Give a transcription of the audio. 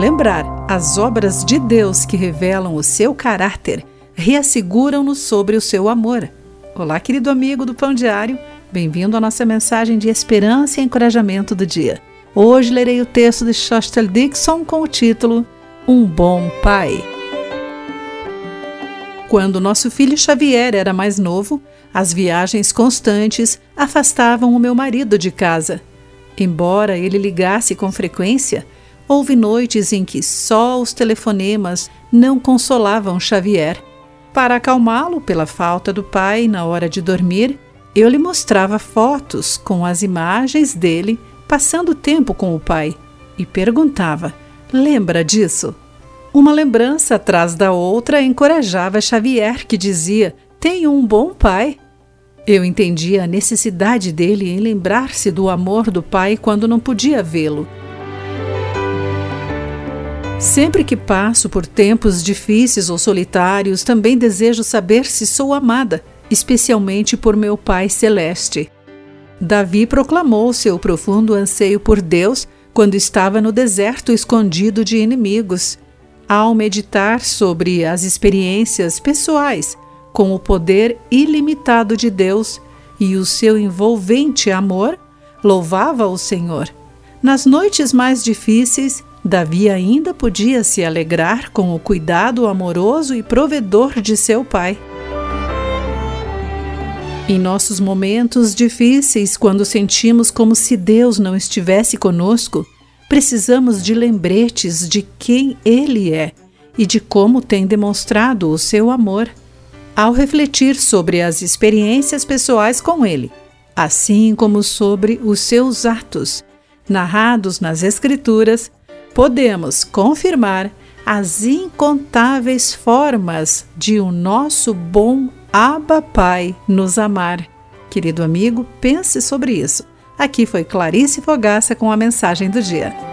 Lembrar as obras de Deus que revelam o seu caráter reasseguram-nos sobre o seu amor. Olá, querido amigo do Pão Diário, bem-vindo à nossa mensagem de esperança e encorajamento do dia. Hoje lerei o texto de Shostel Dixon com o título Um Bom Pai. Quando nosso filho Xavier era mais novo, as viagens constantes afastavam o meu marido de casa. Embora ele ligasse com frequência, houve noites em que só os telefonemas não consolavam Xavier. Para acalmá-lo pela falta do pai na hora de dormir, eu lhe mostrava fotos com as imagens dele passando tempo com o pai e perguntava: Lembra disso? Uma lembrança atrás da outra encorajava Xavier, que dizia: Tenho um bom pai. Eu entendia a necessidade dele em lembrar-se do amor do pai quando não podia vê-lo. Sempre que passo por tempos difíceis ou solitários, também desejo saber se sou amada, especialmente por meu Pai Celeste. Davi proclamou seu profundo anseio por Deus quando estava no deserto escondido de inimigos ao meditar sobre as experiências pessoais com o poder ilimitado de Deus e o seu envolvente amor, louvava o Senhor. Nas noites mais difíceis, Davi ainda podia se alegrar com o cuidado amoroso e provedor de seu pai. Em nossos momentos difíceis, quando sentimos como se Deus não estivesse conosco, precisamos de lembretes de quem Ele é e de como tem demonstrado o seu amor ao refletir sobre as experiências pessoais com Ele, assim como sobre os seus atos, narrados nas Escrituras, podemos confirmar as incontáveis formas de o nosso bom Abba Pai nos amar. Querido amigo, pense sobre isso. Aqui foi Clarice Fogaça com a mensagem do dia.